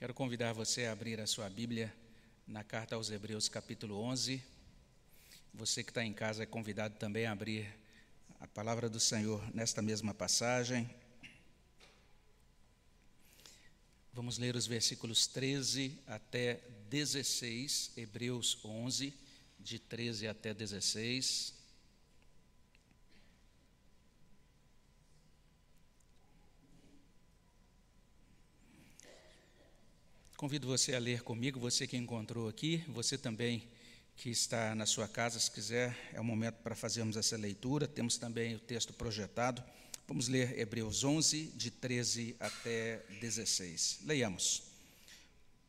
Quero convidar você a abrir a sua Bíblia na carta aos Hebreus, capítulo 11. Você que está em casa é convidado também a abrir a palavra do Senhor nesta mesma passagem. Vamos ler os versículos 13 até 16, Hebreus 11, de 13 até 16. Convido você a ler comigo, você que encontrou aqui, você também que está na sua casa, se quiser, é o momento para fazermos essa leitura. Temos também o texto projetado. Vamos ler Hebreus 11, de 13 até 16. Leiamos.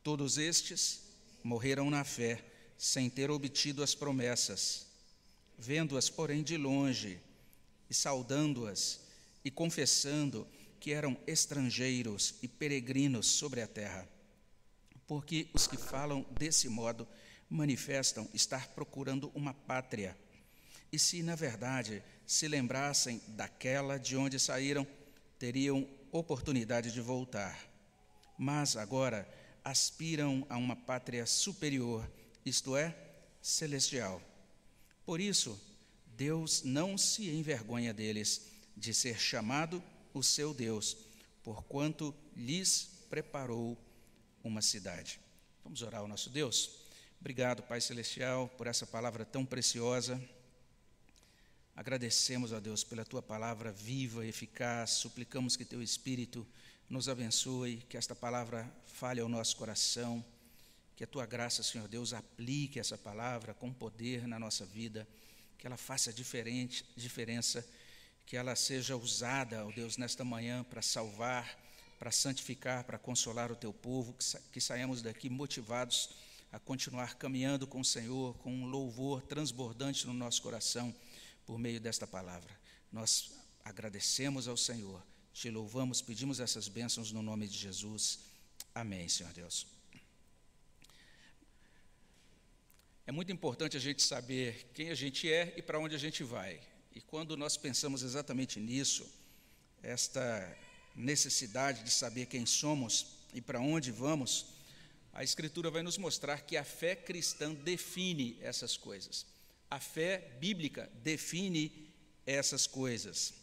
Todos estes morreram na fé, sem ter obtido as promessas, vendo-as, porém, de longe, e saudando-as, e confessando que eram estrangeiros e peregrinos sobre a terra porque os que falam desse modo manifestam estar procurando uma pátria. E se, na verdade, se lembrassem daquela de onde saíram, teriam oportunidade de voltar. Mas agora aspiram a uma pátria superior, isto é, celestial. Por isso, Deus não se envergonha deles de ser chamado o seu Deus, porquanto lhes preparou uma cidade. Vamos orar ao nosso Deus. Obrigado, Pai Celestial, por essa palavra tão preciosa. Agradecemos a Deus pela tua palavra viva e eficaz. Suplicamos que teu Espírito nos abençoe, que esta palavra fale ao nosso coração, que a tua graça, Senhor Deus, aplique essa palavra com poder na nossa vida, que ela faça diferente, diferença, que ela seja usada, ó Deus, nesta manhã para salvar para santificar, para consolar o teu povo, que, sa que saímos daqui motivados a continuar caminhando com o Senhor, com um louvor transbordante no nosso coração por meio desta palavra. Nós agradecemos ao Senhor, te louvamos, pedimos essas bênçãos no nome de Jesus. Amém, Senhor Deus. É muito importante a gente saber quem a gente é e para onde a gente vai. E quando nós pensamos exatamente nisso, esta necessidade de saber quem somos e para onde vamos, a Escritura vai nos mostrar que a fé cristã define essas coisas. A fé bíblica define essas coisas.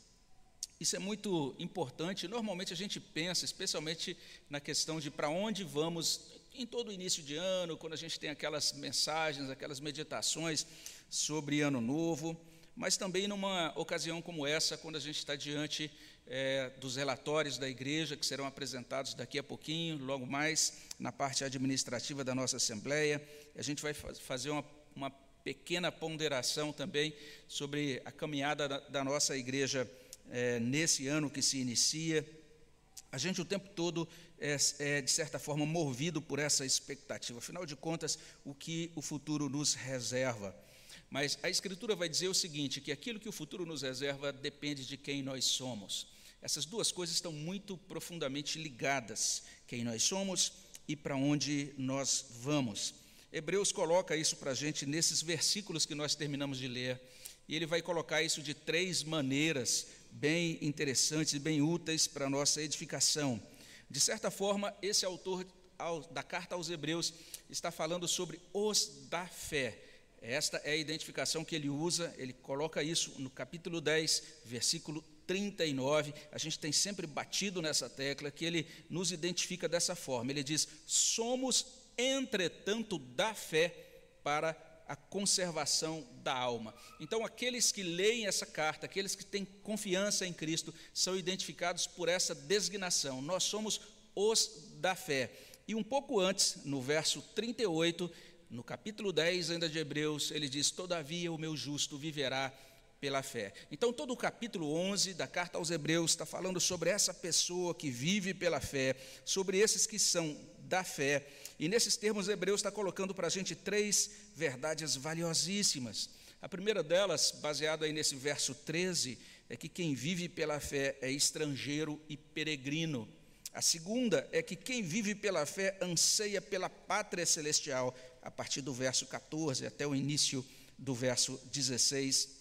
Isso é muito importante. Normalmente a gente pensa, especialmente na questão de para onde vamos em todo início de ano, quando a gente tem aquelas mensagens, aquelas meditações sobre Ano Novo mas também numa ocasião como essa, quando a gente está diante é, dos relatórios da igreja, que serão apresentados daqui a pouquinho, logo mais, na parte administrativa da nossa Assembleia, a gente vai fazer uma, uma pequena ponderação também sobre a caminhada da, da nossa igreja é, nesse ano que se inicia. A gente o tempo todo é, é, de certa forma, movido por essa expectativa. Afinal de contas, o que o futuro nos reserva. Mas a Escritura vai dizer o seguinte: que aquilo que o futuro nos reserva depende de quem nós somos. Essas duas coisas estão muito profundamente ligadas: quem nós somos e para onde nós vamos. Hebreus coloca isso para a gente nesses versículos que nós terminamos de ler. E ele vai colocar isso de três maneiras bem interessantes e bem úteis para a nossa edificação. De certa forma, esse autor da carta aos Hebreus está falando sobre os da fé esta é a identificação que ele usa, ele coloca isso no capítulo 10, versículo 39. A gente tem sempre batido nessa tecla que ele nos identifica dessa forma. Ele diz: Somos, entretanto, da fé para a conservação da alma. Então, aqueles que leem essa carta, aqueles que têm confiança em Cristo, são identificados por essa designação. Nós somos os da fé. E um pouco antes, no verso 38, no capítulo 10 ainda de Hebreus, ele diz: Todavia o meu justo viverá pela fé. Então, todo o capítulo 11 da carta aos Hebreus está falando sobre essa pessoa que vive pela fé, sobre esses que são da fé. E nesses termos, Hebreus está colocando para a gente três verdades valiosíssimas. A primeira delas, baseada aí nesse verso 13, é que quem vive pela fé é estrangeiro e peregrino. A segunda é que quem vive pela fé anseia pela pátria celestial, a partir do verso 14 até o início do verso 16.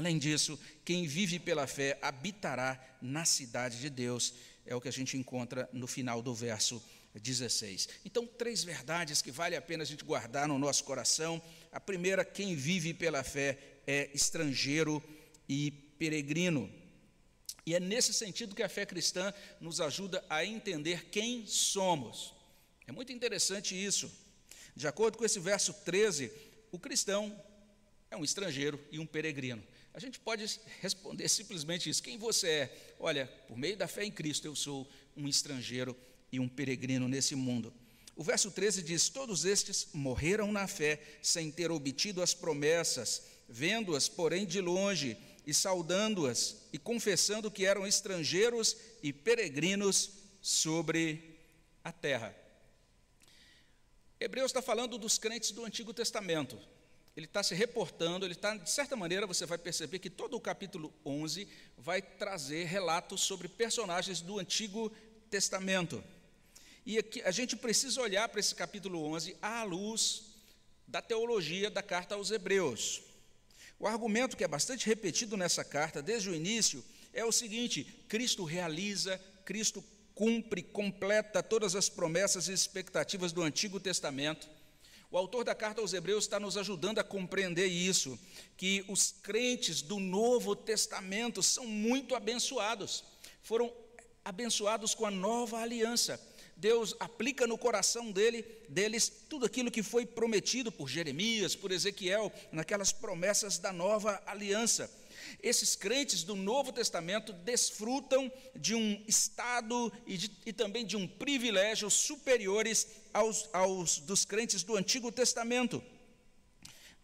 Além disso, quem vive pela fé habitará na cidade de Deus, é o que a gente encontra no final do verso 16. Então, três verdades que vale a pena a gente guardar no nosso coração. A primeira, quem vive pela fé é estrangeiro e peregrino. E é nesse sentido que a fé cristã nos ajuda a entender quem somos. É muito interessante isso. De acordo com esse verso 13, o cristão é um estrangeiro e um peregrino. A gente pode responder simplesmente isso: quem você é? Olha, por meio da fé em Cristo, eu sou um estrangeiro e um peregrino nesse mundo. O verso 13 diz: Todos estes morreram na fé, sem ter obtido as promessas, vendo-as, porém, de longe, e saudando-as, e confessando que eram estrangeiros e peregrinos sobre a terra. Hebreus está falando dos crentes do Antigo Testamento. Ele está se reportando, ele está, de certa maneira, você vai perceber que todo o capítulo 11 vai trazer relatos sobre personagens do Antigo Testamento. E aqui, a gente precisa olhar para esse capítulo 11 à luz da teologia da carta aos Hebreus. O argumento que é bastante repetido nessa carta, desde o início, é o seguinte: Cristo realiza, Cristo cumpre, completa todas as promessas e expectativas do Antigo Testamento. O autor da carta aos Hebreus está nos ajudando a compreender isso, que os crentes do Novo Testamento são muito abençoados, foram abençoados com a nova aliança. Deus aplica no coração dele, deles tudo aquilo que foi prometido por Jeremias, por Ezequiel, naquelas promessas da nova aliança. Esses crentes do Novo Testamento desfrutam de um estado e, de, e também de um privilégio superiores aos, aos dos crentes do Antigo Testamento.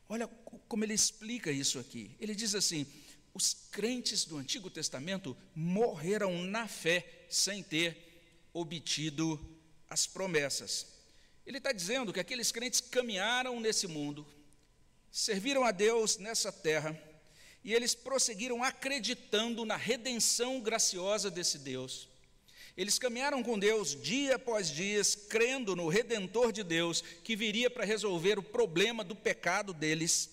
Olha como ele explica isso aqui. Ele diz assim: os crentes do Antigo Testamento morreram na fé sem ter obtido as promessas. Ele está dizendo que aqueles crentes caminharam nesse mundo, serviram a Deus nessa terra, e eles prosseguiram acreditando na redenção graciosa desse Deus. Eles caminharam com Deus dia após dia, crendo no redentor de Deus que viria para resolver o problema do pecado deles.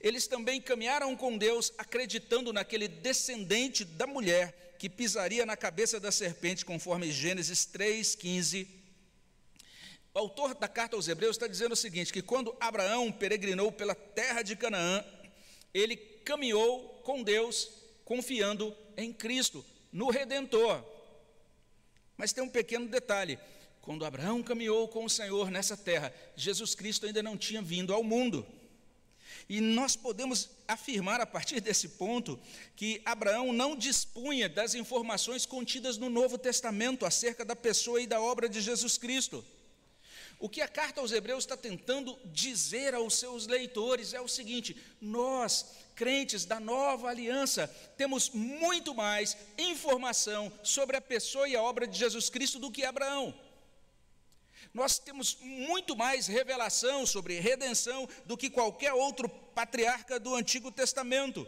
Eles também caminharam com Deus acreditando naquele descendente da mulher que pisaria na cabeça da serpente, conforme Gênesis 3,15. O autor da carta aos Hebreus está dizendo o seguinte: que quando Abraão peregrinou pela terra de Canaã, ele caminhou com Deus, confiando em Cristo, no Redentor. Mas tem um pequeno detalhe: quando Abraão caminhou com o Senhor nessa terra, Jesus Cristo ainda não tinha vindo ao mundo. E nós podemos afirmar a partir desse ponto que Abraão não dispunha das informações contidas no Novo Testamento acerca da pessoa e da obra de Jesus Cristo. O que a carta aos Hebreus está tentando dizer aos seus leitores é o seguinte: nós, crentes da nova aliança, temos muito mais informação sobre a pessoa e a obra de Jesus Cristo do que Abraão nós temos muito mais revelação sobre redenção do que qualquer outro patriarca do Antigo Testamento.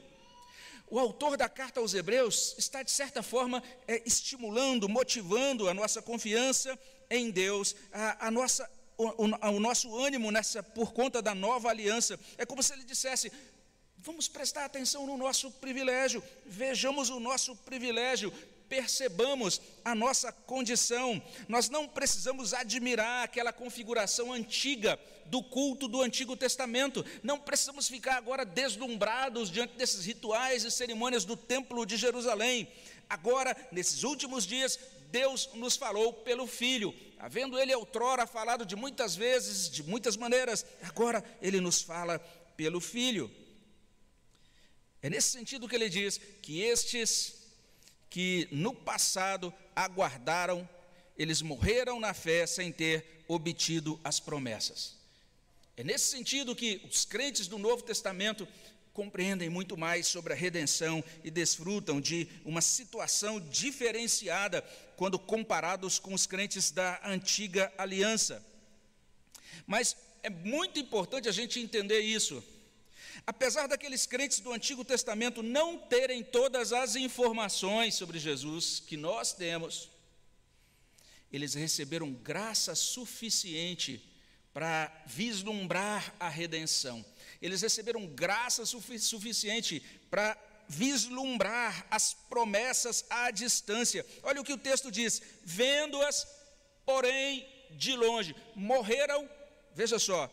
O autor da carta aos Hebreus está, de certa forma, é, estimulando, motivando a nossa confiança em Deus, a, a nossa, o, o, o nosso ânimo nessa, por conta da nova aliança. É como se ele dissesse: vamos prestar atenção no nosso privilégio, vejamos o nosso privilégio, percebamos a nossa condição. Nós não precisamos admirar aquela configuração antiga do culto do Antigo Testamento. Não precisamos ficar agora deslumbrados diante desses rituais e cerimônias do Templo de Jerusalém. Agora, nesses últimos dias, Deus nos falou pelo Filho. Havendo ele outrora falado de muitas vezes, de muitas maneiras, agora ele nos fala pelo Filho. É nesse sentido que ele diz que estes que no passado aguardaram, eles morreram na fé sem ter obtido as promessas. É nesse sentido que os crentes do Novo Testamento compreendem muito mais sobre a redenção e desfrutam de uma situação diferenciada quando comparados com os crentes da antiga aliança. Mas é muito importante a gente entender isso Apesar daqueles crentes do Antigo Testamento não terem todas as informações sobre Jesus que nós temos, eles receberam graça suficiente para vislumbrar a redenção. Eles receberam graça sufi suficiente para vislumbrar as promessas à distância. Olha o que o texto diz: vendo-as, porém, de longe. Morreram, veja só,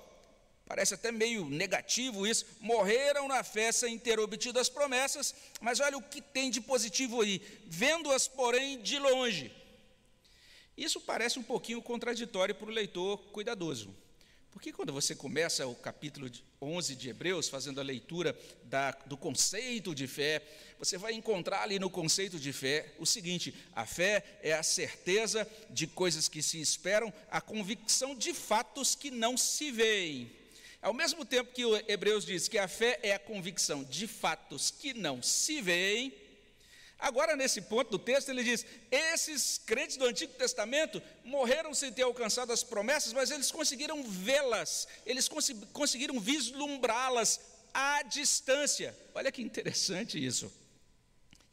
parece até meio negativo isso, morreram na fé sem ter obtido as promessas, mas olha o que tem de positivo aí, vendo-as, porém, de longe. Isso parece um pouquinho contraditório para o leitor cuidadoso. Porque quando você começa o capítulo 11 de Hebreus, fazendo a leitura da, do conceito de fé, você vai encontrar ali no conceito de fé o seguinte: a fé é a certeza de coisas que se esperam, a convicção de fatos que não se veem. Ao mesmo tempo que o Hebreus diz que a fé é a convicção de fatos que não se veem, Agora, nesse ponto do texto, ele diz: esses crentes do Antigo Testamento morreram sem ter alcançado as promessas, mas eles conseguiram vê-las, eles conseguiram vislumbrá-las à distância. Olha que interessante isso.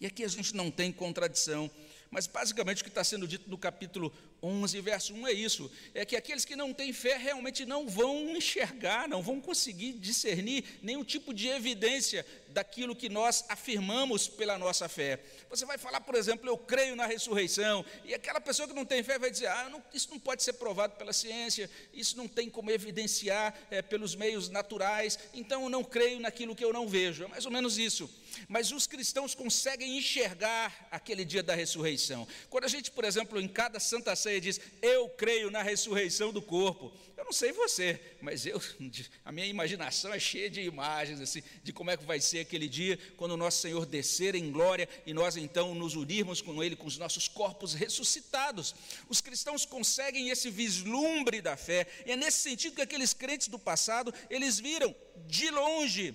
E aqui a gente não tem contradição, mas basicamente o que está sendo dito no capítulo 11, verso 1 é isso: é que aqueles que não têm fé realmente não vão enxergar, não vão conseguir discernir nenhum tipo de evidência daquilo que nós afirmamos pela nossa fé. Você vai falar, por exemplo, eu creio na ressurreição, e aquela pessoa que não tem fé vai dizer: ah, não, isso não pode ser provado pela ciência, isso não tem como evidenciar é, pelos meios naturais, então eu não creio naquilo que eu não vejo. É mais ou menos isso. Mas os cristãos conseguem enxergar aquele dia da ressurreição. Quando a gente, por exemplo, em cada Santa Ceia diz: Eu creio na ressurreição do corpo. Eu não sei você, mas eu, a minha imaginação é cheia de imagens assim, de como é que vai ser aquele dia quando o nosso Senhor descer em glória e nós então nos unirmos com Ele com os nossos corpos ressuscitados. Os cristãos conseguem esse vislumbre da fé, e é nesse sentido que aqueles crentes do passado eles viram de longe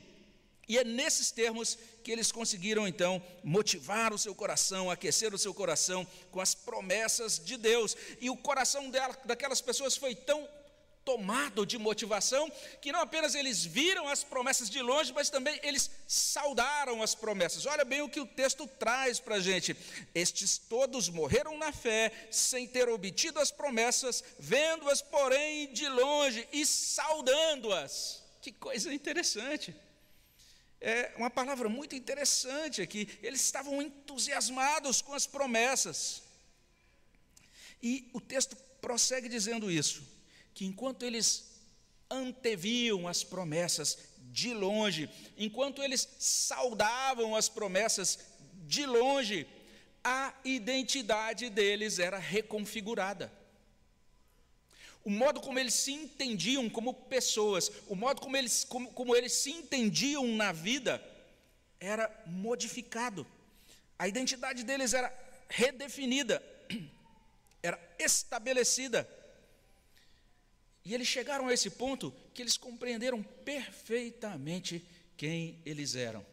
e é nesses termos que eles conseguiram então motivar o seu coração, aquecer o seu coração com as promessas de Deus. E o coração dela, daquelas pessoas foi tão tomado de motivação que não apenas eles viram as promessas de longe, mas também eles saudaram as promessas. Olha bem o que o texto traz para a gente. Estes todos morreram na fé, sem ter obtido as promessas, vendo-as, porém, de longe e saudando-as. Que coisa interessante é uma palavra muito interessante aqui. Eles estavam entusiasmados com as promessas. E o texto prossegue dizendo isso: que enquanto eles anteviam as promessas de longe, enquanto eles saudavam as promessas de longe, a identidade deles era reconfigurada o modo como eles se entendiam como pessoas, o modo como eles, como, como eles se entendiam na vida, era modificado. A identidade deles era redefinida, era estabelecida. E eles chegaram a esse ponto que eles compreenderam perfeitamente quem eles eram.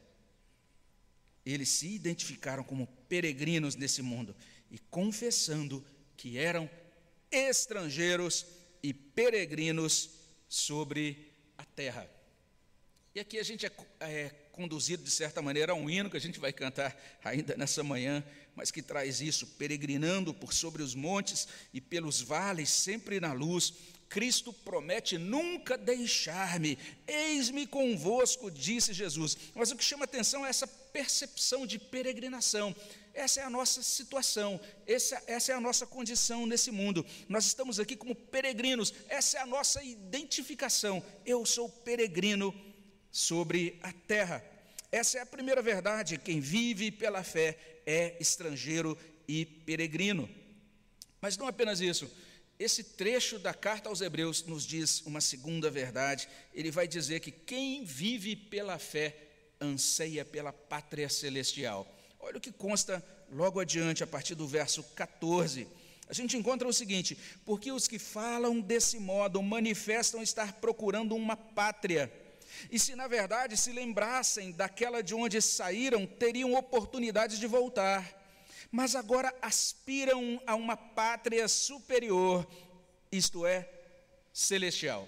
Eles se identificaram como peregrinos nesse mundo e confessando que eram estrangeiros e peregrinos sobre a terra. E aqui a gente é, é, conduzido, de certa maneira, a um hino que a gente vai cantar ainda nessa manhã, mas que traz isso, peregrinando por sobre os montes e pelos vales, sempre na luz. Cristo promete nunca deixar-me, eis-me convosco, disse Jesus. Mas o que chama atenção é essa percepção de peregrinação. Essa é a nossa situação, essa, essa é a nossa condição nesse mundo. Nós estamos aqui como peregrinos, essa é a nossa identificação. Eu sou peregrino sobre a terra. Essa é a primeira verdade: quem vive pela fé é estrangeiro e peregrino. Mas não apenas isso. Esse trecho da carta aos Hebreus nos diz uma segunda verdade. Ele vai dizer que quem vive pela fé anseia pela pátria celestial. Olha o que consta logo adiante, a partir do verso 14. A gente encontra o seguinte: porque os que falam desse modo manifestam estar procurando uma pátria. E se na verdade se lembrassem daquela de onde saíram, teriam oportunidade de voltar. Mas agora aspiram a uma pátria superior, isto é, celestial.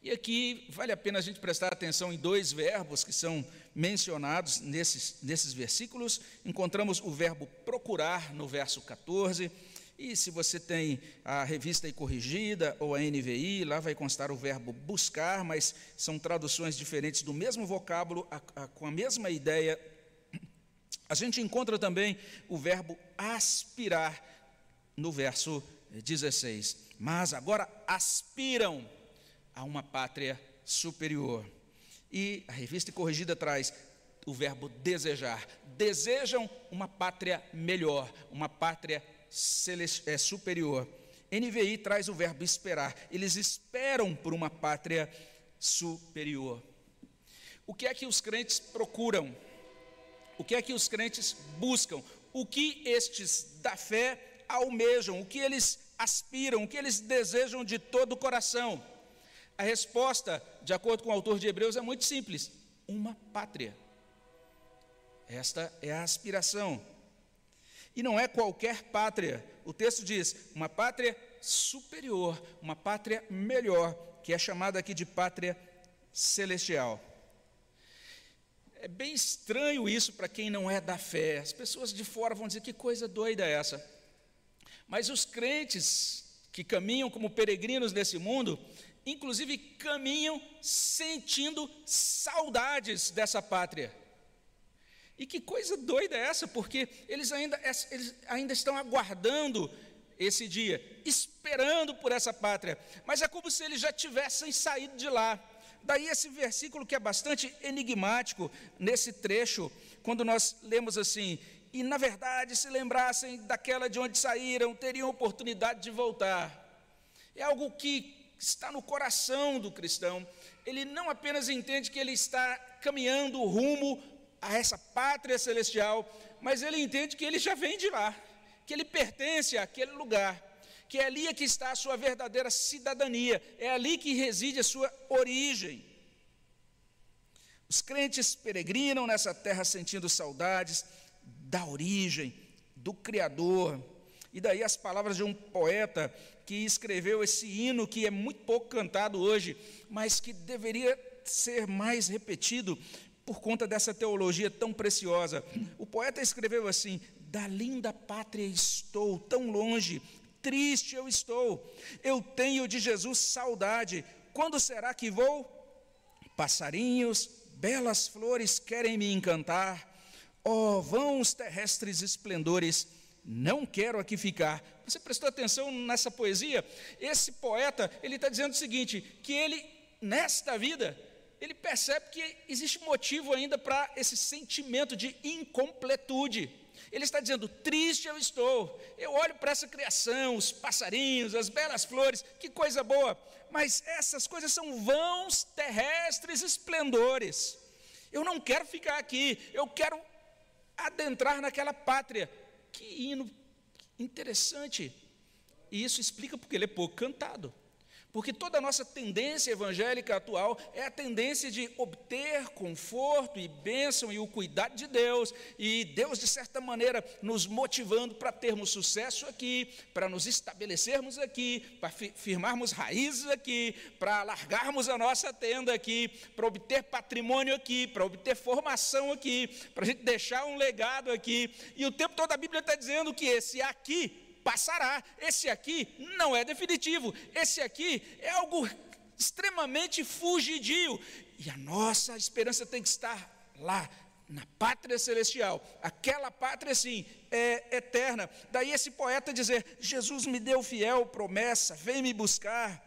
E aqui vale a pena a gente prestar atenção em dois verbos que são mencionados nesses, nesses versículos. Encontramos o verbo procurar no verso 14. E se você tem a revista aí corrigida ou a NVI, lá vai constar o verbo buscar, mas são traduções diferentes do mesmo vocábulo, a, a, com a mesma ideia. A gente encontra também o verbo aspirar no verso 16. mas agora aspiram a uma pátria superior. E a revista corrigida traz o verbo desejar. Desejam uma pátria melhor, uma pátria é, superior. NVI traz o verbo esperar. Eles esperam por uma pátria superior. O que é que os crentes procuram? O que é que os crentes buscam? O que estes da fé almejam? O que eles aspiram? O que eles desejam de todo o coração? A resposta, de acordo com o autor de Hebreus, é muito simples: uma pátria. Esta é a aspiração. E não é qualquer pátria. O texto diz: uma pátria superior, uma pátria melhor, que é chamada aqui de pátria celestial. É bem estranho isso para quem não é da fé. As pessoas de fora vão dizer: que coisa doida é essa? Mas os crentes que caminham como peregrinos nesse mundo, inclusive caminham sentindo saudades dessa pátria. E que coisa doida é essa, porque eles ainda, eles ainda estão aguardando esse dia, esperando por essa pátria, mas é como se eles já tivessem saído de lá. Daí esse versículo que é bastante enigmático nesse trecho, quando nós lemos assim: e na verdade se lembrassem daquela de onde saíram, teriam oportunidade de voltar. É algo que está no coração do cristão. Ele não apenas entende que ele está caminhando rumo a essa pátria celestial, mas ele entende que ele já vem de lá, que ele pertence àquele lugar, que é ali que está a sua verdadeira cidadania, é ali que reside a sua origem. Os crentes peregrinam nessa terra sentindo saudades da origem, do Criador. E daí as palavras de um poeta que escreveu esse hino que é muito pouco cantado hoje, mas que deveria ser mais repetido por conta dessa teologia tão preciosa. O poeta escreveu assim: Da linda pátria estou, tão longe, triste eu estou. Eu tenho de Jesus saudade. Quando será que vou? Passarinhos, belas flores querem me encantar. Oh, vãos terrestres esplendores, não quero aqui ficar. Você prestou atenção nessa poesia? Esse poeta, ele está dizendo o seguinte: que ele, nesta vida, ele percebe que existe motivo ainda para esse sentimento de incompletude. Ele está dizendo: triste eu estou, eu olho para essa criação, os passarinhos, as belas flores, que coisa boa, mas essas coisas são vãos terrestres esplendores. Eu não quero ficar aqui, eu quero adentrar naquela pátria. Que hino interessante. E isso explica porque ele é pouco cantado. Porque toda a nossa tendência evangélica atual é a tendência de obter conforto e bênção e o cuidado de Deus, e Deus, de certa maneira, nos motivando para termos sucesso aqui, para nos estabelecermos aqui, para firmarmos raízes aqui, para largarmos a nossa tenda aqui, para obter patrimônio aqui, para obter formação aqui, para a gente deixar um legado aqui. E o tempo todo a Bíblia está dizendo que esse aqui passará. Esse aqui não é definitivo. Esse aqui é algo extremamente fugidio. E a nossa esperança tem que estar lá, na pátria celestial. Aquela pátria, sim, é eterna. Daí esse poeta dizer: Jesus me deu fiel promessa, vem me buscar.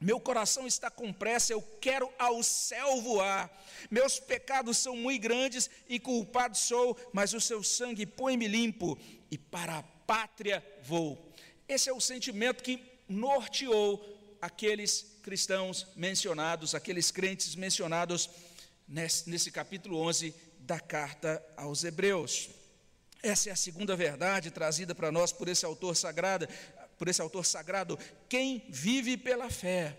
Meu coração está com pressa, eu quero ao céu voar. Meus pecados são muito grandes e culpado sou, mas o seu sangue põe-me limpo. E para a pátria vou. Esse é o sentimento que norteou aqueles cristãos mencionados, aqueles crentes mencionados nesse, nesse capítulo 11 da carta aos Hebreus. Essa é a segunda verdade trazida para nós por esse autor sagrado, por esse autor sagrado. Quem vive pela fé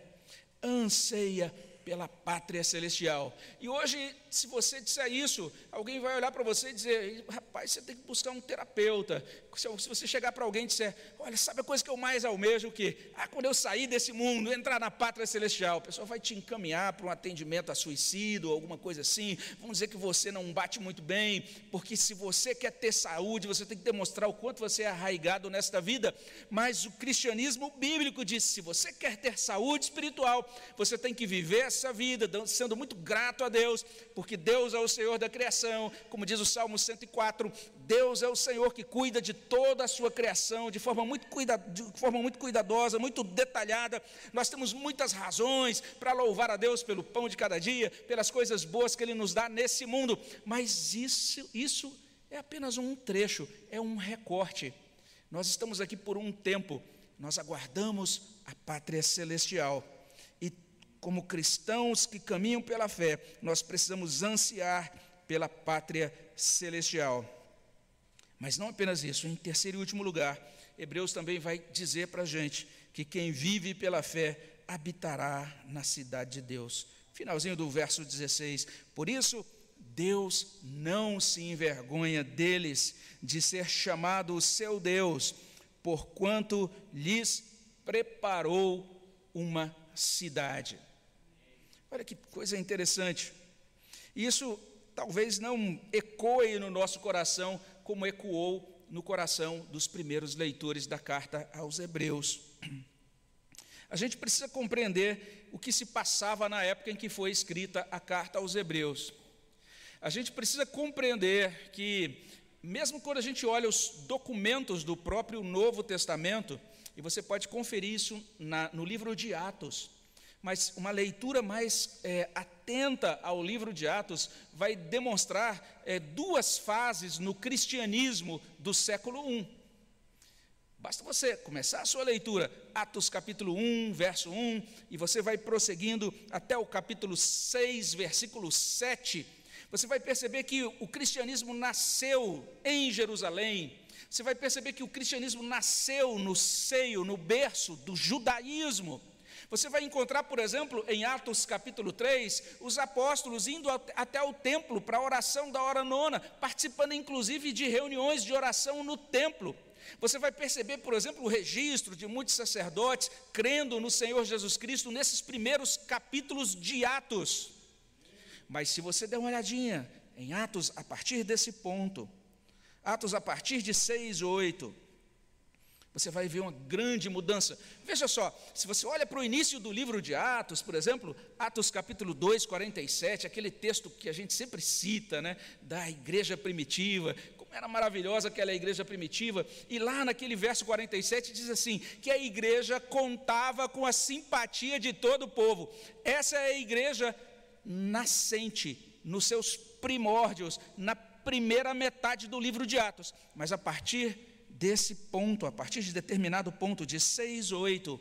anseia pela pátria celestial. E hoje, se você disser isso, alguém vai olhar para você e dizer: rapaz, você tem que buscar um terapeuta. Se você chegar para alguém e disser: olha, sabe a coisa que eu mais almejo? O que? Ah, quando eu sair desse mundo, entrar na pátria celestial, o pessoal vai te encaminhar para um atendimento a suicídio, alguma coisa assim. Vamos dizer que você não bate muito bem, porque se você quer ter saúde, você tem que demonstrar o quanto você é arraigado nesta vida. Mas o cristianismo bíblico diz: se você quer ter saúde espiritual, você tem que viver essa vida, sendo muito grato a Deus, porque Deus é o Senhor da criação, como diz o Salmo 104, Deus é o Senhor que cuida de toda a sua criação de forma muito, cuida, de forma muito cuidadosa, muito detalhada. Nós temos muitas razões para louvar a Deus pelo pão de cada dia, pelas coisas boas que Ele nos dá nesse mundo, mas isso, isso é apenas um trecho, é um recorte. Nós estamos aqui por um tempo, nós aguardamos a pátria celestial. Como cristãos que caminham pela fé, nós precisamos ansiar pela pátria celestial. Mas não apenas isso, em terceiro e último lugar, Hebreus também vai dizer para a gente que quem vive pela fé habitará na cidade de Deus. Finalzinho do verso 16. Por isso, Deus não se envergonha deles de ser chamado o seu Deus, porquanto lhes preparou uma cidade. Olha que coisa interessante. Isso talvez não ecoe no nosso coração como ecoou no coração dos primeiros leitores da carta aos Hebreus. A gente precisa compreender o que se passava na época em que foi escrita a carta aos Hebreus. A gente precisa compreender que, mesmo quando a gente olha os documentos do próprio Novo Testamento, e você pode conferir isso na, no livro de Atos, mas uma leitura mais é, atenta ao livro de Atos vai demonstrar é, duas fases no cristianismo do século I. Basta você começar a sua leitura, Atos capítulo 1, verso 1, e você vai prosseguindo até o capítulo 6, versículo 7. Você vai perceber que o cristianismo nasceu em Jerusalém. Você vai perceber que o cristianismo nasceu no seio, no berço do judaísmo. Você vai encontrar, por exemplo, em Atos capítulo 3, os apóstolos indo até o templo para a oração da hora nona, participando inclusive de reuniões de oração no templo. Você vai perceber, por exemplo, o registro de muitos sacerdotes crendo no Senhor Jesus Cristo nesses primeiros capítulos de Atos. Mas se você der uma olhadinha em Atos a partir desse ponto, Atos a partir de 6, 8, você vai ver uma grande mudança. Veja só, se você olha para o início do livro de Atos, por exemplo, Atos capítulo 2, 47, aquele texto que a gente sempre cita, né, da igreja primitiva, como era maravilhosa aquela igreja primitiva, e lá naquele verso 47 diz assim: que a igreja contava com a simpatia de todo o povo. Essa é a igreja nascente, nos seus primórdios, na primeira metade do livro de Atos, mas a partir desse ponto, a partir de determinado ponto, de 6, 8,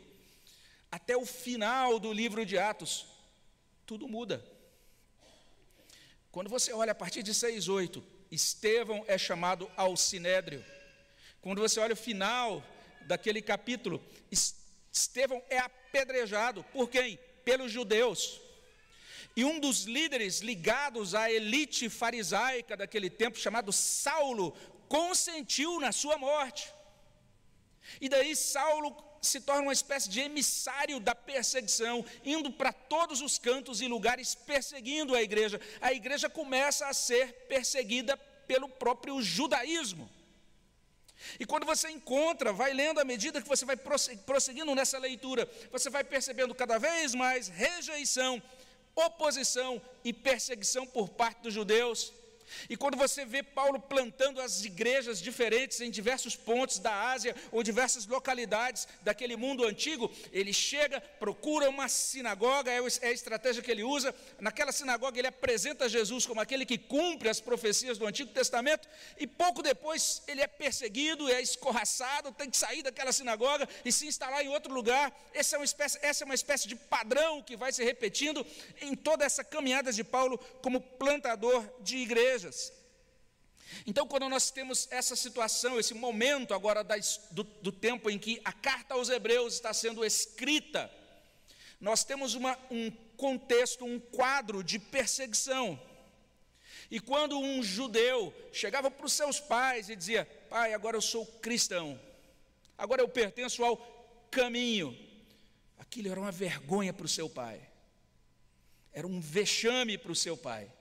até o final do livro de Atos, tudo muda. Quando você olha a partir de 6, 8, Estevão é chamado ao sinédrio. Quando você olha o final daquele capítulo, Estevão é apedrejado por quem? Pelos judeus. E um dos líderes ligados à elite farisaica daquele tempo, chamado Saulo, consentiu na sua morte. E daí Saulo se torna uma espécie de emissário da perseguição, indo para todos os cantos e lugares perseguindo a igreja. A igreja começa a ser perseguida pelo próprio judaísmo. E quando você encontra, vai lendo à medida que você vai prosseguindo nessa leitura, você vai percebendo cada vez mais rejeição, oposição e perseguição por parte dos judeus. E quando você vê Paulo plantando as igrejas diferentes em diversos pontos da Ásia ou diversas localidades daquele mundo antigo, ele chega, procura uma sinagoga, é, é a estratégia que ele usa. Naquela sinagoga, ele apresenta Jesus como aquele que cumpre as profecias do Antigo Testamento, e pouco depois ele é perseguido, é escorraçado, tem que sair daquela sinagoga e se instalar em outro lugar. Essa é uma espécie, essa é uma espécie de padrão que vai se repetindo em toda essa caminhada de Paulo como plantador de igreja igrejas. Então, quando nós temos essa situação, esse momento agora do, tempo em que a carta aos Hebreus está sendo escrita, nós temos uma, um contexto, um quadro de perseguição. E quando um judeu chegava para os seus pais e dizia: Pai, agora eu sou cristão, agora eu pertenço ao caminho, aquilo era uma vergonha para o seu pai, era um vexame para o seu pai.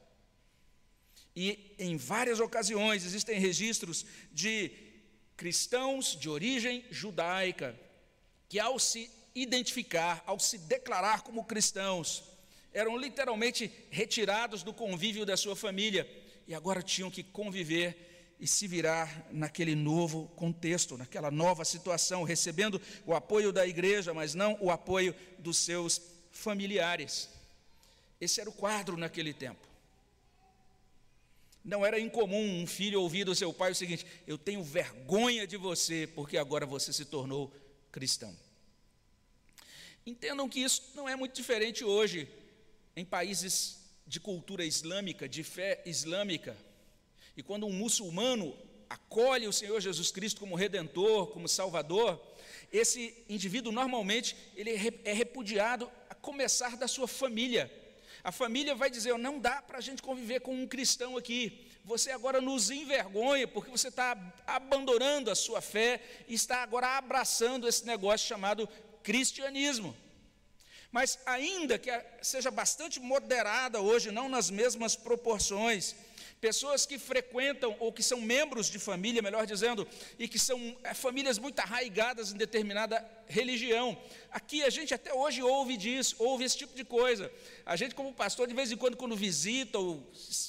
E em várias ocasiões existem registros de cristãos de origem judaica que, ao se identificar, ao se declarar como cristãos, eram literalmente retirados do convívio da sua família e agora tinham que conviver e se virar naquele novo contexto, naquela nova situação, recebendo o apoio da igreja, mas não o apoio dos seus familiares. Esse era o quadro naquele tempo. Não era incomum um filho ouvir do seu pai o seguinte: Eu tenho vergonha de você, porque agora você se tornou cristão. Entendam que isso não é muito diferente hoje em países de cultura islâmica, de fé islâmica. E quando um muçulmano acolhe o Senhor Jesus Cristo como redentor, como salvador, esse indivíduo normalmente ele é, é repudiado a começar da sua família. A família vai dizer: não dá para a gente conviver com um cristão aqui. Você agora nos envergonha porque você está abandonando a sua fé e está agora abraçando esse negócio chamado cristianismo. Mas, ainda que seja bastante moderada hoje, não nas mesmas proporções, pessoas que frequentam ou que são membros de família, melhor dizendo, e que são é, famílias muito arraigadas em determinada religião. Aqui a gente até hoje ouve disso, ouve esse tipo de coisa. A gente, como pastor, de vez em quando, quando visita ou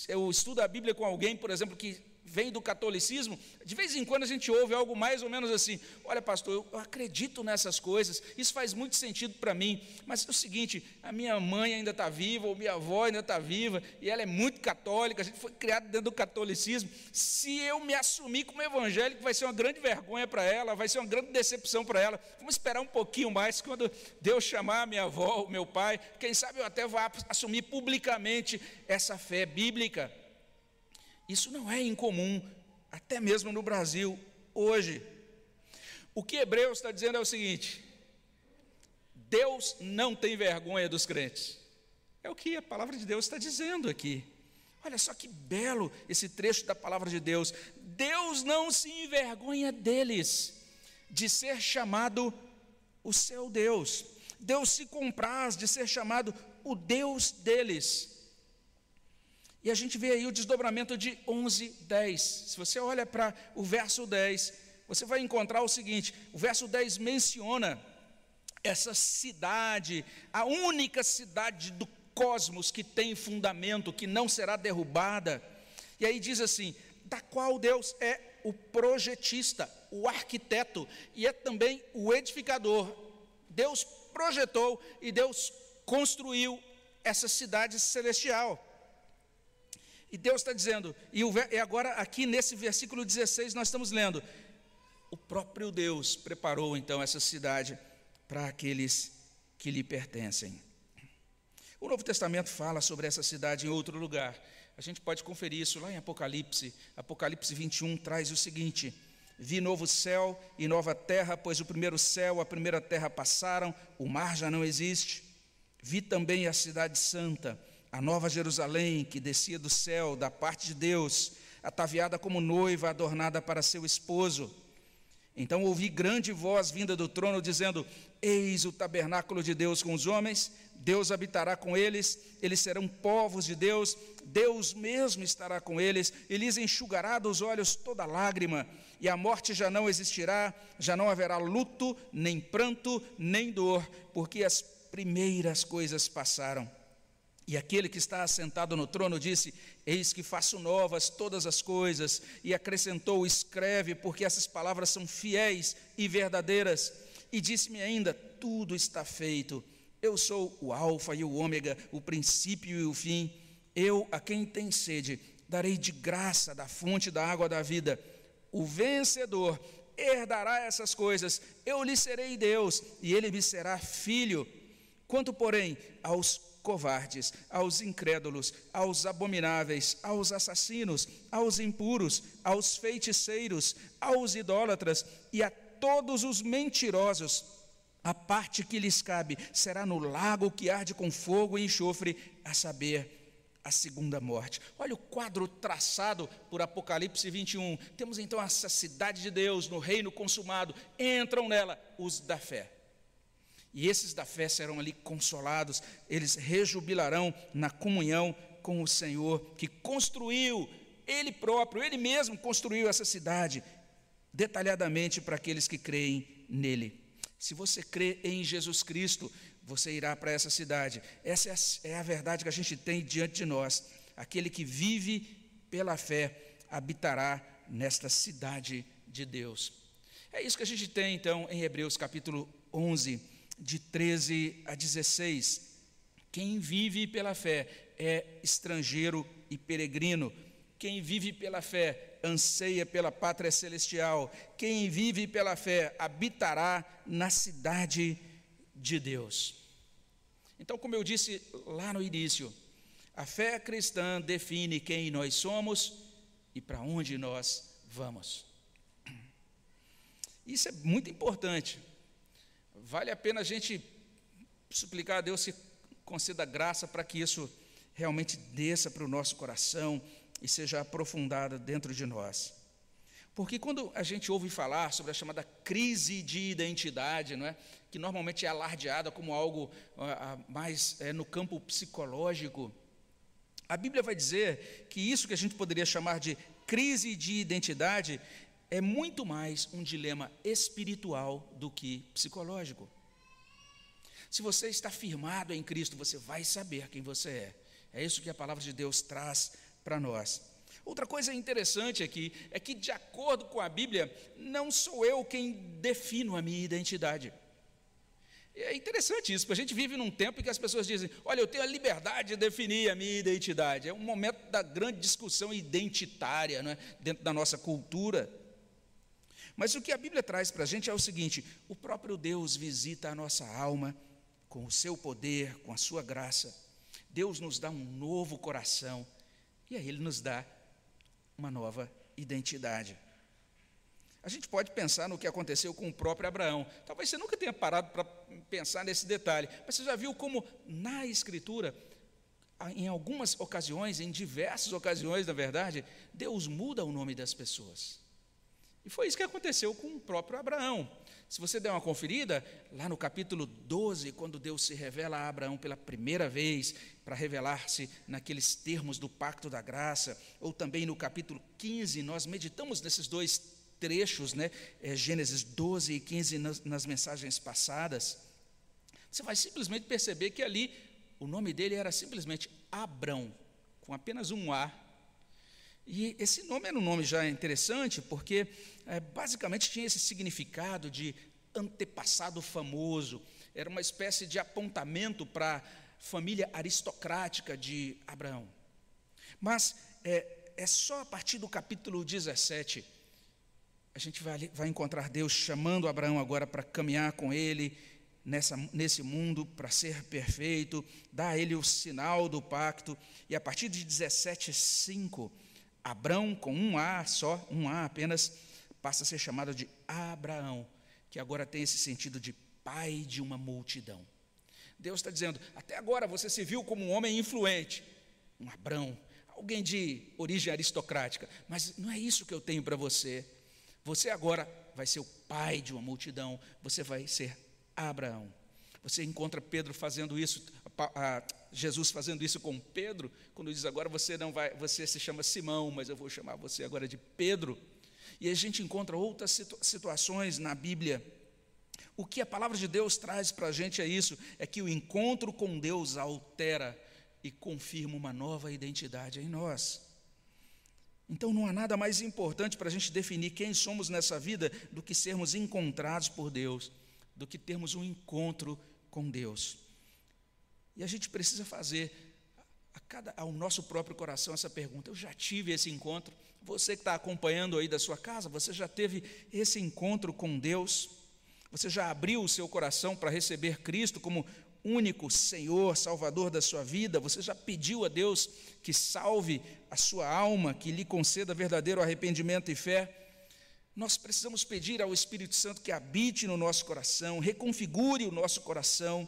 eu estudo a Bíblia com alguém, por exemplo, que vem do catolicismo, de vez em quando a gente ouve algo mais ou menos assim: olha, pastor, eu acredito nessas coisas, isso faz muito sentido para mim, mas é o seguinte: a minha mãe ainda está viva, ou minha avó ainda está viva, e ela é muito católica, a gente foi criado dentro do catolicismo. Se eu me assumir como evangélico, vai ser uma grande vergonha para ela, vai ser uma grande decepção para ela. Vamos esperar um pouquinho mais, quando Deus chamar a minha avó, o meu pai, quem sabe eu até vá assumir publicamente essa fé bíblica. Isso não é incomum, até mesmo no Brasil, hoje. O que Hebreus está dizendo é o seguinte: Deus não tem vergonha dos crentes. É o que a palavra de Deus está dizendo aqui. Olha só que belo esse trecho da palavra de Deus. Deus não se envergonha deles, de ser chamado o seu Deus. Deus se compraz de ser chamado o Deus deles. E a gente vê aí o desdobramento de 11, 10. Se você olha para o verso 10, você vai encontrar o seguinte: o verso 10 menciona essa cidade, a única cidade do cosmos que tem fundamento, que não será derrubada. E aí diz assim: da qual Deus é o projetista, o arquiteto e é também o edificador. Deus projetou e Deus construiu essa cidade celestial. E Deus está dizendo, e, agora aqui nesse versículo 16 nós estamos lendo: o próprio Deus preparou então essa cidade para aqueles que lhe pertencem. O Novo Testamento fala sobre essa cidade em outro lugar. A gente pode conferir isso lá em Apocalipse. Apocalipse 21 traz o seguinte: Vi novo céu e nova terra, pois o primeiro céu, a primeira terra passaram, o mar já não existe. Vi também a cidade santa a nova Jerusalém que descia do céu, da parte de Deus, ataviada como noiva adornada para seu esposo. Então ouvi grande voz vinda do trono dizendo: Eis o tabernáculo de Deus com os homens, Deus habitará com eles, eles serão povos de Deus, Deus mesmo estará com eles, e lhes enxugará dos olhos toda lágrima, e a morte já não existirá, já não haverá luto, nem pranto, nem dor, porque as primeiras coisas passaram. E aquele que está assentado no trono disse: Eis que faço novas todas as coisas. E acrescentou: Escreve, porque essas palavras são fiéis e verdadeiras. E disse-me ainda: Tudo está feito. Eu sou o Alfa e o Ômega, o princípio e o fim. Eu, a quem tem sede, darei de graça da fonte da água da vida. O vencedor herdará essas coisas. Eu lhe serei Deus, e ele me será filho. Quanto, porém, aos covardes, aos incrédulos, aos abomináveis, aos assassinos, aos impuros, aos feiticeiros, aos idólatras e a todos os mentirosos. A parte que lhes cabe será no lago que arde com fogo e enxofre, a saber, a segunda morte. Olha o quadro traçado por Apocalipse 21. Temos então essa cidade de Deus no reino consumado. Entram nela os da fé. E esses da fé serão ali consolados, eles rejubilarão na comunhão com o Senhor, que construiu, Ele próprio, Ele mesmo construiu essa cidade, detalhadamente para aqueles que creem nele. Se você crê em Jesus Cristo, você irá para essa cidade. Essa é a, é verdade que a gente tem diante de nós. Aquele que vive pela fé habitará nesta cidade de Deus. É isso que a gente tem então em Hebreus capítulo 11, de 13 a 16. Quem vive pela fé é estrangeiro e peregrino. Quem vive pela fé anseia pela pátria celestial. Quem vive pela fé habitará na cidade de Deus. Então, como eu disse lá no início, a fé cristã define quem nós somos e para onde nós vamos. Isso é muito importante. Vale a pena a gente suplicar a Deus se conceda graça para que isso realmente desça para o nosso coração e seja aprofundado dentro de nós. Porque quando a gente ouve falar sobre a chamada crise de identidade, não é? que normalmente é alardeada como algo mais é, no campo psicológico, a Bíblia vai dizer que isso que a gente poderia chamar de crise de identidade é muito mais um dilema espiritual do que psicológico. Se você está firmado em Cristo, você vai saber quem você é. É isso que a palavra de Deus traz para nós. Outra coisa interessante aqui é que, de acordo com a Bíblia, não sou eu quem defino a minha identidade. É interessante isso, porque a gente vive num tempo em que as pessoas dizem: Olha, eu tenho a liberdade de definir a minha identidade. É um momento da grande discussão identitária é? dentro da nossa cultura. Mas o que a Bíblia traz para a gente é o seguinte: o próprio Deus visita a nossa alma com o seu poder, com a sua graça. Deus nos dá um novo coração e aí Ele nos dá uma nova identidade. A gente pode pensar no que aconteceu com o próprio Abraão. Talvez você nunca tenha parado para pensar nesse detalhe, mas você já viu como na Escritura, em algumas ocasiões, em diversas ocasiões, na verdade, Deus muda o nome das pessoas. E foi isso que aconteceu com o próprio Abraão. Se você der uma conferida, lá no capítulo 12, quando Deus se revela a Abraão pela primeira vez, para revelar-se naqueles termos do pacto da graça, ou também no capítulo 15, nós meditamos nesses dois trechos, né? É, Gênesis 12 e 15, nas, nas mensagens passadas. Você vai simplesmente perceber que ali o nome dele era simplesmente Abrão, com apenas um A e esse nome era um nome já interessante, porque é, basicamente tinha esse significado de antepassado famoso, era uma espécie de apontamento para a família aristocrática de Abraão. Mas é, é, só a partir do capítulo 17 a gente vai, vai encontrar Deus chamando Abraão agora para caminhar com ele nessa, nesse mundo, para ser perfeito, dar a ele o sinal do pacto, e a partir de 17, 5 Abrão, com um A só, um A apenas, passa a ser chamado de Abraão, que agora tem esse sentido de pai de uma multidão. Deus está dizendo: até agora você se viu como um homem influente, um Abrão, alguém de origem aristocrática, mas não é isso que eu tenho para você. Você agora vai ser o pai de uma multidão, você vai ser Abraão. Você encontra Pedro fazendo isso, Jesus fazendo isso com Pedro, quando diz agora você não vai, você se chama Simão, mas eu vou chamar você agora de Pedro. E a gente encontra outras situ situações na Bíblia. O que a palavra de Deus traz para a gente é isso: é que o encontro com Deus altera e confirma uma nova identidade em nós. Então não há nada mais importante para a gente definir quem somos nessa vida do que sermos encontrados por Deus, do que termos um encontro com Deus. E a gente precisa fazer a cada, ao nosso próprio coração essa pergunta: eu já tive esse encontro? Você que está acompanhando aí da sua casa, você já teve esse encontro com Deus? Você já abriu o seu coração para receber Cristo como único Senhor, Salvador da sua vida? Você já pediu a Deus que salve a sua alma, que lhe conceda verdadeiro arrependimento e fé? Nós precisamos pedir ao Espírito Santo que habite no nosso coração, reconfigure o nosso coração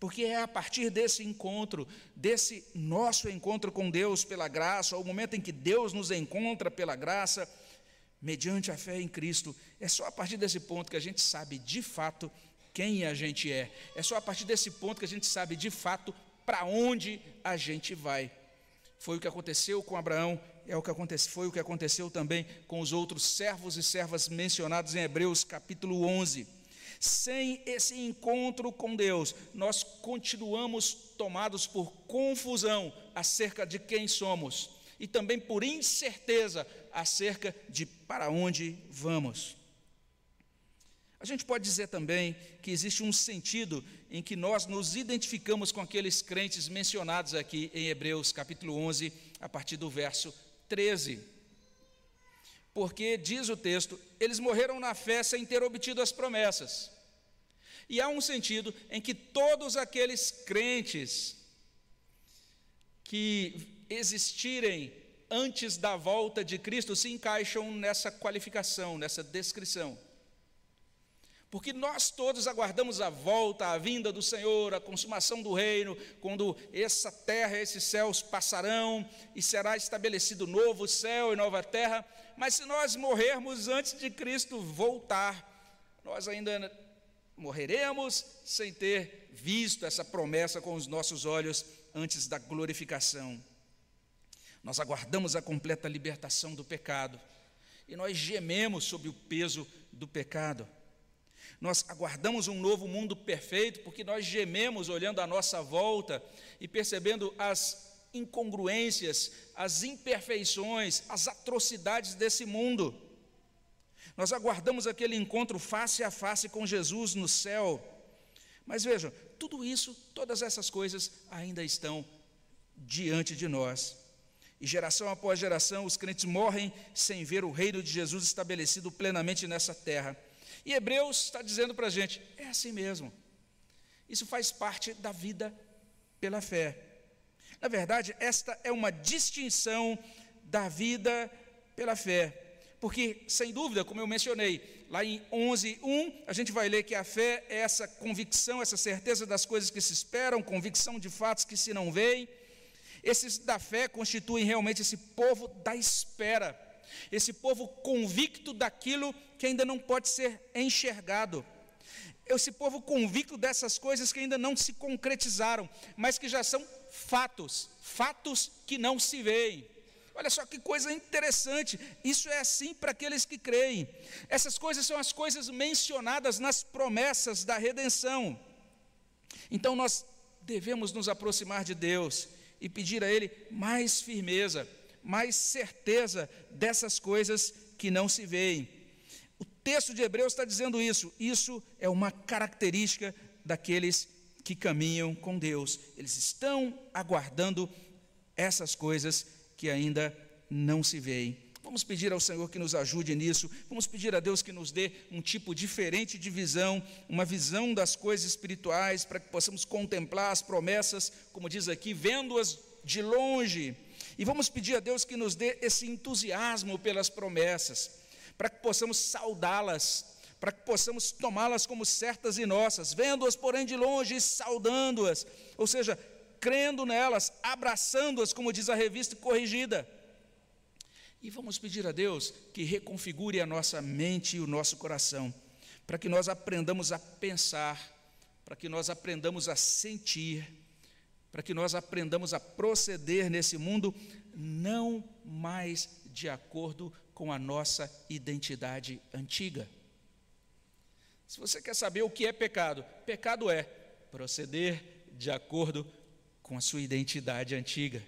porque é a partir desse encontro, desse nosso encontro com Deus pela graça, ao momento em que Deus nos encontra pela graça, mediante a fé em Cristo, é só a partir desse ponto que a gente sabe de fato quem a gente é. É só a partir desse ponto que a gente sabe de fato para onde a gente vai. Foi o que aconteceu com Abraão, é o que aconteceu, foi o que aconteceu também com os outros servos e servas mencionados em Hebreus capítulo 11. Sem esse encontro com Deus, nós continuamos tomados por confusão acerca de quem somos. e também por incerteza acerca de para onde vamos. A gente pode dizer também que existe um sentido em que nós nos identificamos com aqueles crentes mencionados aqui em Hebreus capítulo 11, a partir do verso 13. Porque, diz o texto, eles morreram na fé sem ter obtido as promessas. E há um sentido em que todos aqueles crentes que existirem antes da volta de Cristo se encaixam nessa qualificação, nessa descrição. Porque nós todos aguardamos a volta, a vinda do Senhor, a consumação do reino, quando essa terra, esses céus passarão e será estabelecido novo céu e nova terra. Mas se nós morrermos antes de Cristo voltar, nós ainda morreremos sem ter visto essa promessa com os nossos olhos antes da glorificação. Nós aguardamos a completa libertação do pecado e nós gememos sob o peso do pecado. Nós aguardamos um novo mundo perfeito porque nós gememos olhando à nossa volta e percebendo as incongruências, as imperfeições, as atrocidades desse mundo. Nós aguardamos aquele encontro face a face com Jesus no céu. Mas vejam, tudo isso, todas essas coisas ainda estão diante de nós. E geração após geração, os crentes morrem sem ver o reino de Jesus estabelecido plenamente nessa terra. E Hebreus está dizendo para a gente: é assim mesmo. Isso faz parte da vida pela fé. Na verdade, esta é uma distinção da vida pela fé. Porque, sem dúvida, como eu mencionei, lá em 11:1, a gente vai ler que a fé é essa convicção, essa certeza das coisas que se esperam, convicção de fatos que se não veem. Esses da fé constituem realmente esse povo da espera esse povo convicto daquilo que ainda não pode ser enxergado, esse povo convicto dessas coisas que ainda não se concretizaram, mas que já são fatos, fatos que não se veem. Olha só que coisa interessante, isso é assim para aqueles que creem. Essas coisas são as coisas mencionadas nas promessas da redenção. Então nós devemos nos aproximar de Deus e pedir a Ele mais firmeza, mais certeza dessas coisas que não se veem. Texto de Hebreus está dizendo isso. Isso é uma característica daqueles que caminham com Deus. Eles estão aguardando essas coisas que ainda não se veem. Vamos pedir ao Senhor que nos ajude nisso. Vamos pedir a Deus que nos dê um tipo diferente de visão, uma visão das coisas espirituais, para que possamos contemplar as promessas, como diz aqui, vendo-as de longe e vamos pedir a Deus que nos dê esse entusiasmo pelas promessas, para que possamos saudá-las, para que possamos tomá-las como certas e nossas, vendo-as, porém, de longe e saudando-as, ou seja, crendo nelas, abraçando-as, como diz a revista corrigida. E vamos pedir a Deus que reconfigure a nossa mente e o nosso coração, para que nós aprendamos a pensar, para que nós aprendamos a sentir, para que nós aprendamos a proceder nesse mundo não mais de acordo com a nossa identidade antiga. Se você quer saber o que é pecado, pecado é proceder de acordo com a sua identidade antiga.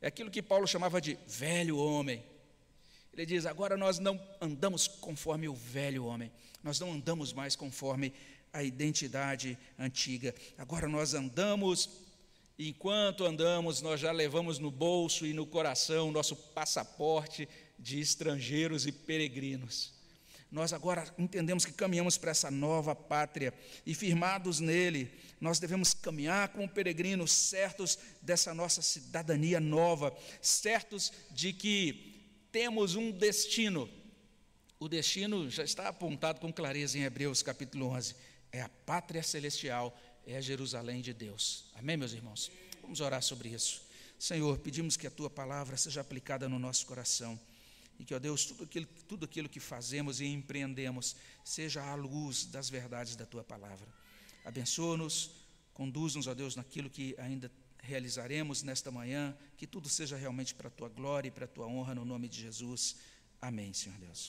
É aquilo que Paulo chamava de velho homem. Ele diz: agora nós não andamos conforme o velho homem, nós não andamos mais conforme a identidade antiga, agora nós andamos Enquanto andamos, nós já levamos no bolso e no coração nosso passaporte de estrangeiros e peregrinos. Nós agora entendemos que caminhamos para essa nova pátria e, firmados nele, nós devemos caminhar como peregrinos, certos dessa nossa cidadania nova, certos de que temos um destino. O destino já está apontado com clareza em Hebreus capítulo 11: é a pátria celestial é Jerusalém de Deus. Amém, meus irmãos? Vamos orar sobre isso. Senhor, pedimos que a tua palavra seja aplicada no nosso coração e que, ó Deus, tudo aquilo, tudo aquilo que fazemos e empreendemos seja à luz das verdades da tua palavra. Abençoa-nos, conduz-nos, ó Deus, naquilo que ainda realizaremos nesta manhã, que tudo seja realmente para a tua glória e para a tua honra, no nome de Jesus. Amém, Senhor Deus.